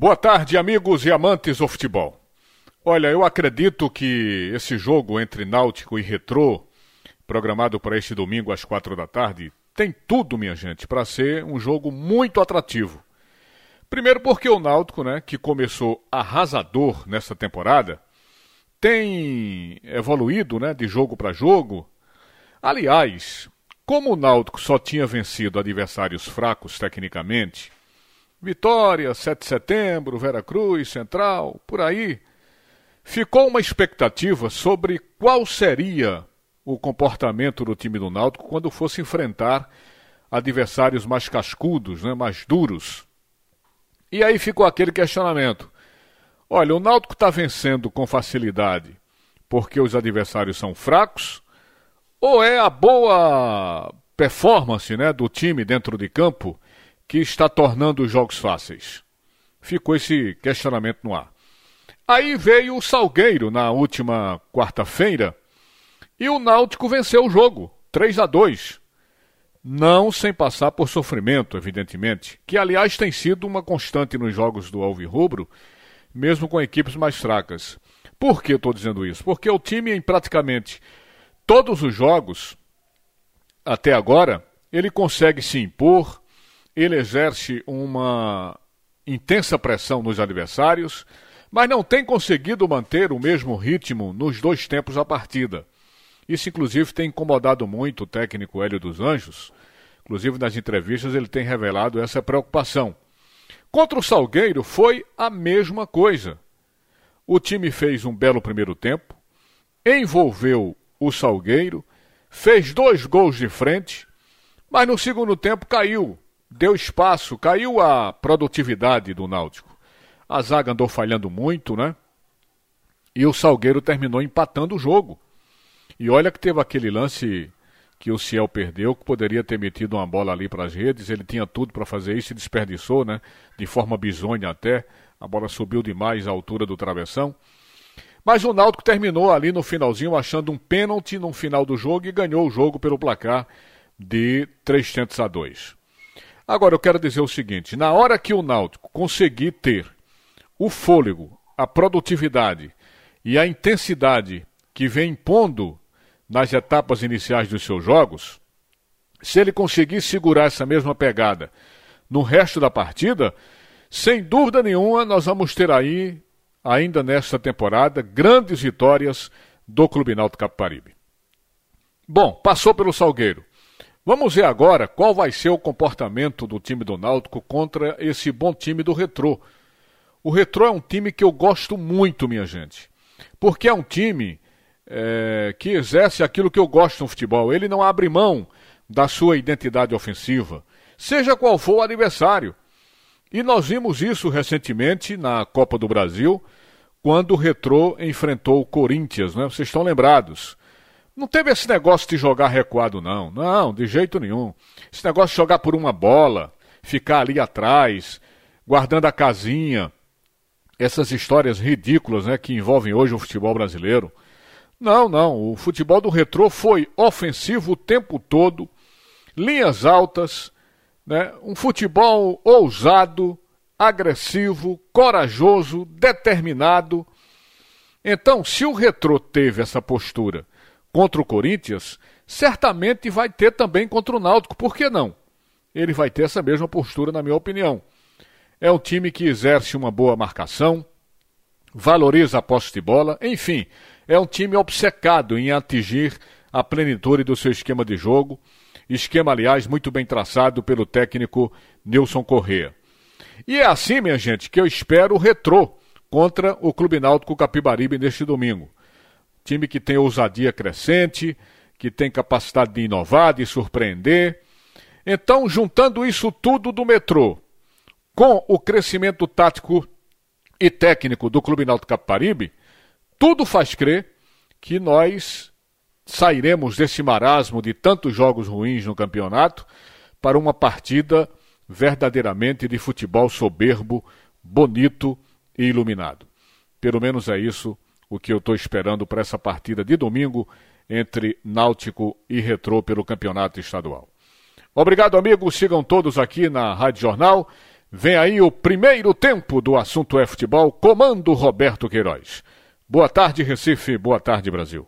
Boa tarde, amigos e amantes do futebol. Olha, eu acredito que esse jogo entre Náutico e Retrô, programado para este domingo às quatro da tarde, tem tudo, minha gente, para ser um jogo muito atrativo. Primeiro porque o Náutico, né, que começou arrasador nessa temporada, tem evoluído, né, de jogo para jogo. Aliás, como o Náutico só tinha vencido adversários fracos tecnicamente, Vitória, 7 de setembro, Vera Cruz, Central, por aí. Ficou uma expectativa sobre qual seria o comportamento do time do Náutico quando fosse enfrentar adversários mais cascudos, né, mais duros. E aí ficou aquele questionamento. Olha, o Náutico está vencendo com facilidade porque os adversários são fracos? Ou é a boa performance né, do time dentro de campo que está tornando os jogos fáceis? Ficou esse questionamento no ar. Aí veio o Salgueiro na última quarta-feira e o Náutico venceu o jogo, 3 a 2. Não sem passar por sofrimento, evidentemente, que aliás tem sido uma constante nos jogos do Alvirrubro, mesmo com equipes mais fracas. Por que eu estou dizendo isso? Porque o time em praticamente todos os jogos, até agora, ele consegue se impor, ele exerce uma intensa pressão nos adversários, mas não tem conseguido manter o mesmo ritmo nos dois tempos da partida. Isso, inclusive, tem incomodado muito o técnico Hélio dos Anjos. Inclusive, nas entrevistas, ele tem revelado essa preocupação. Contra o Salgueiro foi a mesma coisa. O time fez um belo primeiro tempo, envolveu o Salgueiro, fez dois gols de frente, mas no segundo tempo caiu deu espaço, caiu a produtividade do Náutico. A zaga andou falhando muito, né? E o Salgueiro terminou empatando o jogo. E olha que teve aquele lance que o Ciel perdeu, que poderia ter metido uma bola ali para as redes, ele tinha tudo para fazer isso e desperdiçou, né? De forma bizonha até. A bola subiu demais à altura do travessão. Mas o Náutico terminou ali no finalzinho achando um pênalti no final do jogo e ganhou o jogo pelo placar de 300 a 2. Agora eu quero dizer o seguinte: na hora que o Náutico conseguir ter o fôlego, a produtividade e a intensidade que vem impondo nas etapas iniciais dos seus jogos, se ele conseguir segurar essa mesma pegada no resto da partida, sem dúvida nenhuma nós vamos ter aí, ainda nesta temporada, grandes vitórias do Clube Náutico Caparibe. Bom, passou pelo Salgueiro. Vamos ver agora qual vai ser o comportamento do time do Náutico contra esse bom time do Retrô. O Retrô é um time que eu gosto muito, minha gente, porque é um time é, que exerce aquilo que eu gosto no futebol. Ele não abre mão da sua identidade ofensiva, seja qual for o adversário. E nós vimos isso recentemente na Copa do Brasil, quando o Retrô enfrentou o Corinthians, né? Vocês estão lembrados? Não teve esse negócio de jogar recuado, não. Não, de jeito nenhum. Esse negócio de jogar por uma bola, ficar ali atrás, guardando a casinha. Essas histórias ridículas né, que envolvem hoje o futebol brasileiro. Não, não. O futebol do retrô foi ofensivo o tempo todo, linhas altas, né, um futebol ousado, agressivo, corajoso, determinado. Então, se o retrô teve essa postura contra o Corinthians, certamente vai ter também contra o Náutico. Por que não? Ele vai ter essa mesma postura, na minha opinião. É um time que exerce uma boa marcação, valoriza a posse de bola, enfim, é um time obcecado em atingir a plenitude do seu esquema de jogo, esquema, aliás, muito bem traçado pelo técnico Nilson Corrêa. E é assim, minha gente, que eu espero o retrô contra o Clube Náutico Capibaribe neste domingo. Time que tem ousadia crescente, que tem capacidade de inovar, de surpreender. Então, juntando isso tudo do metrô com o crescimento tático e técnico do Clube Náutico Caparibe, tudo faz crer que nós sairemos desse marasmo de tantos jogos ruins no campeonato para uma partida verdadeiramente de futebol soberbo, bonito e iluminado. Pelo menos é isso o que eu estou esperando para essa partida de domingo entre Náutico e Retrô pelo Campeonato Estadual. Obrigado, amigos. Sigam todos aqui na Rádio Jornal. Vem aí o primeiro tempo do assunto é futebol, comando Roberto Queiroz. Boa tarde, Recife. Boa tarde, Brasil.